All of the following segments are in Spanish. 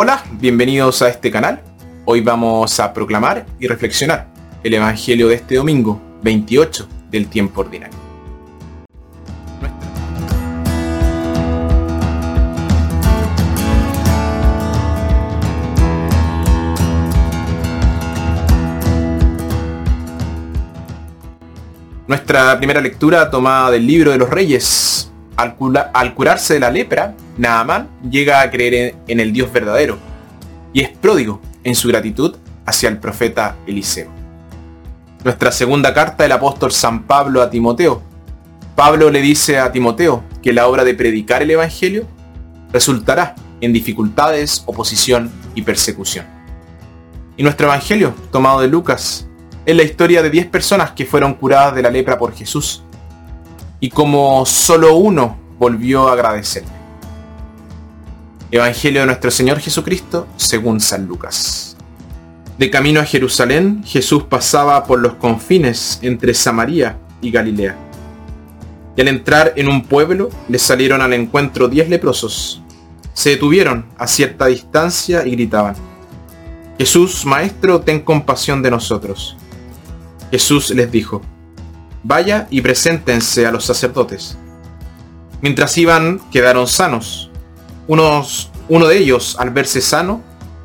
Hola, bienvenidos a este canal. Hoy vamos a proclamar y reflexionar el Evangelio de este domingo, 28 del tiempo ordinario. Nuestra primera lectura tomada del libro de los reyes. Al, curarse de la lepra, Naamán llega a creer en el Dios verdadero y es pródigo en su gratitud hacia el profeta Eliseo. Nuestra segunda carta del apóstol San Pablo a Timoteo. Pablo le dice a Timoteo que la obra de predicar el Evangelio resultará en dificultades, oposición y persecución. Y nuestro Evangelio, tomado de Lucas, es la historia de 10 personas que fueron curadas de la lepra por Jesús. Y como solo uno volvió a agradecerle. Evangelio de nuestro Señor Jesucristo según San Lucas. De camino a Jerusalén, Jesús pasaba por los confines entre Samaria y Galilea. Y al entrar en un pueblo, le salieron al encuentro diez leprosos. Se detuvieron a cierta distancia y gritaban, Jesús, Maestro, ten compasión de nosotros. Jesús les dijo, Vaya y preséntense a los sacerdotes. Mientras iban, quedaron sanos. Unos, uno de ellos, al verse sano,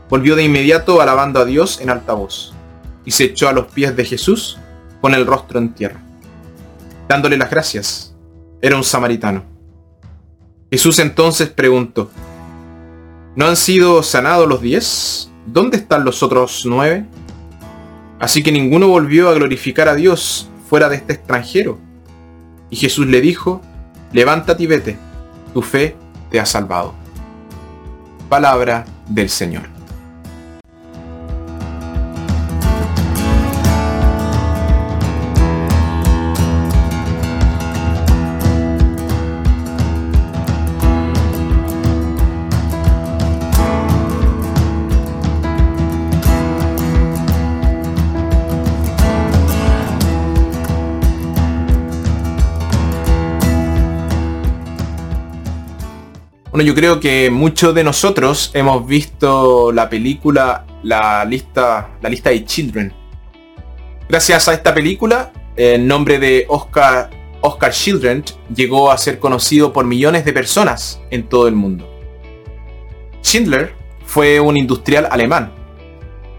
volvió de inmediato alabando a Dios en alta voz, y se echó a los pies de Jesús con el rostro en tierra, dándole las gracias. Era un samaritano. Jesús entonces preguntó, ¿no han sido sanados los diez? ¿Dónde están los otros nueve? Así que ninguno volvió a glorificar a Dios fuera de este extranjero. Y Jesús le dijo, levántate y vete, tu fe te ha salvado. Palabra del Señor. Bueno, yo creo que muchos de nosotros hemos visto la película La lista, la lista de Children. Gracias a esta película, el nombre de Oscar, Oscar Children llegó a ser conocido por millones de personas en todo el mundo. Schindler fue un industrial alemán.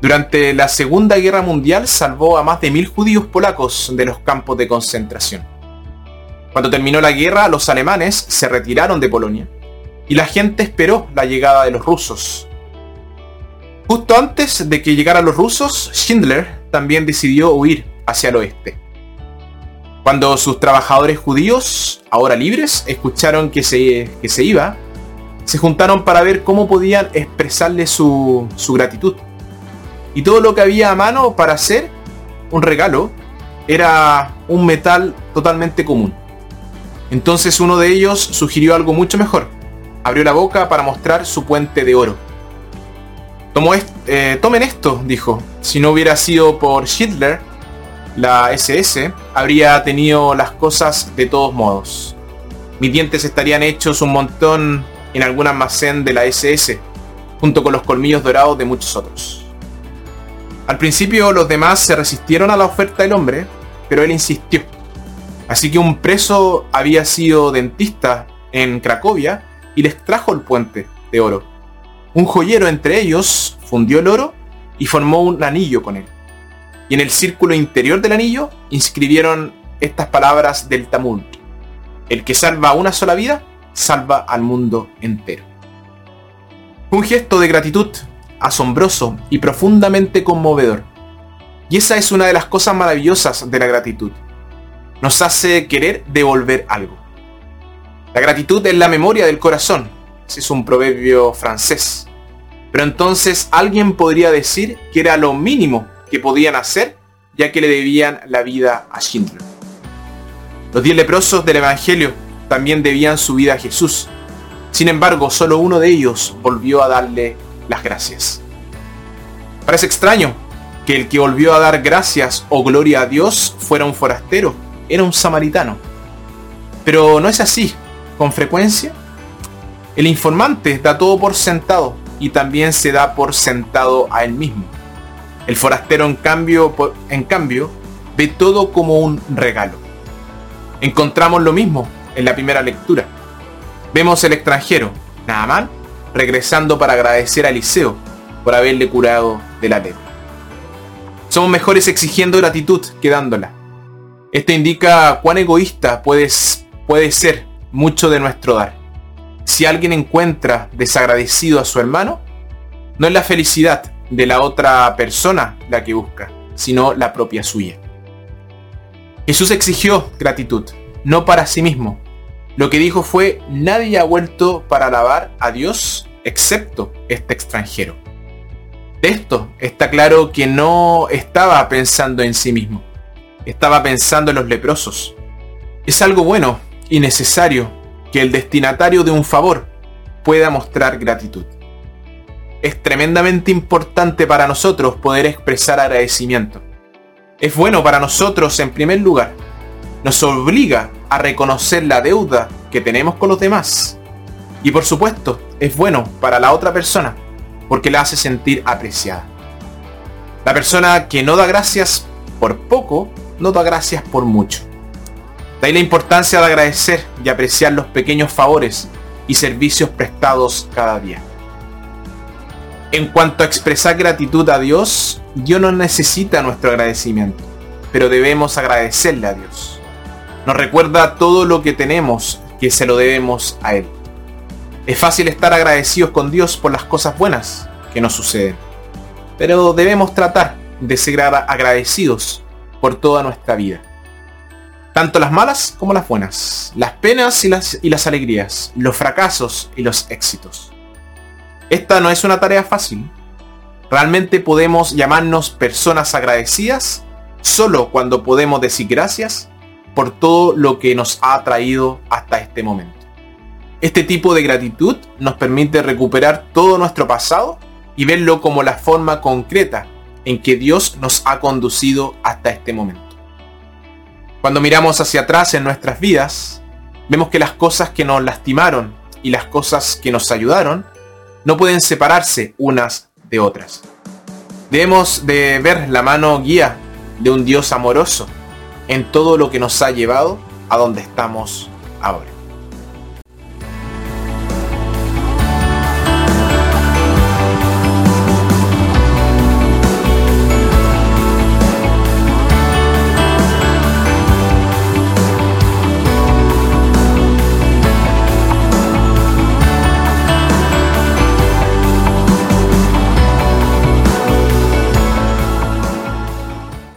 Durante la Segunda Guerra Mundial salvó a más de mil judíos polacos de los campos de concentración. Cuando terminó la guerra, los alemanes se retiraron de Polonia y la gente esperó la llegada de los rusos. Justo antes de que llegaran los rusos, Schindler también decidió huir hacia el oeste. Cuando sus trabajadores judíos, ahora libres, escucharon que se, que se iba, se juntaron para ver cómo podían expresarle su, su gratitud. Y todo lo que había a mano para hacer un regalo era un metal totalmente común. Entonces uno de ellos sugirió algo mucho mejor abrió la boca para mostrar su puente de oro. Eh, tomen esto, dijo. Si no hubiera sido por Hitler, la SS habría tenido las cosas de todos modos. Mis dientes estarían hechos un montón en algún almacén de la SS, junto con los colmillos dorados de muchos otros. Al principio los demás se resistieron a la oferta del hombre, pero él insistió. Así que un preso había sido dentista en Cracovia y les trajo el puente de oro. Un joyero entre ellos fundió el oro y formó un anillo con él. Y en el círculo interior del anillo inscribieron estas palabras del Talmud. El que salva una sola vida, salva al mundo entero. Un gesto de gratitud asombroso y profundamente conmovedor. Y esa es una de las cosas maravillosas de la gratitud. Nos hace querer devolver algo. La gratitud es la memoria del corazón. Ese es un proverbio francés. Pero entonces alguien podría decir que era lo mínimo que podían hacer ya que le debían la vida a Schindler. Los diez leprosos del Evangelio también debían su vida a Jesús. Sin embargo, solo uno de ellos volvió a darle las gracias. Parece extraño que el que volvió a dar gracias o gloria a Dios fuera un forastero, era un samaritano. Pero no es así. Con frecuencia, el informante da todo por sentado y también se da por sentado a él mismo. El forastero en cambio, en cambio ve todo como un regalo. Encontramos lo mismo en la primera lectura. Vemos el extranjero, Naaman, regresando para agradecer a Eliseo por haberle curado de la lepra. Somos mejores exigiendo gratitud que dándola. Esto indica cuán egoísta puede ser mucho de nuestro dar. Si alguien encuentra desagradecido a su hermano, no es la felicidad de la otra persona la que busca, sino la propia suya. Jesús exigió gratitud, no para sí mismo. Lo que dijo fue, nadie ha vuelto para alabar a Dios excepto este extranjero. De esto está claro que no estaba pensando en sí mismo, estaba pensando en los leprosos. Es algo bueno y necesario que el destinatario de un favor pueda mostrar gratitud. Es tremendamente importante para nosotros poder expresar agradecimiento. Es bueno para nosotros en primer lugar. Nos obliga a reconocer la deuda que tenemos con los demás. Y por supuesto, es bueno para la otra persona porque la hace sentir apreciada. La persona que no da gracias por poco, no da gracias por mucho. De ahí la importancia de agradecer y apreciar los pequeños favores y servicios prestados cada día. En cuanto a expresar gratitud a Dios, Dios no necesita nuestro agradecimiento, pero debemos agradecerle a Dios. Nos recuerda todo lo que tenemos que se lo debemos a Él. Es fácil estar agradecidos con Dios por las cosas buenas que nos suceden, pero debemos tratar de ser agradecidos por toda nuestra vida. Tanto las malas como las buenas, las penas y las, alegrías, los fracasos y los éxitos. Esta no es una tarea fácil. Realmente podemos llamarnos personas agradecidas solo cuando podemos decir gracias por todo lo que nos ha traído hasta este momento. Este tipo de gratitud nos permite recuperar todo nuestro pasado y verlo como la forma concreta en que Dios nos ha conducido hasta este momento. Cuando miramos hacia atrás en nuestras vidas, vemos que las cosas que nos lastimaron y las cosas que nos ayudaron no pueden separarse unas de otras. Debemos de ver la mano guía de un Dios amoroso en todo lo que nos ha llevado a donde estamos ahora.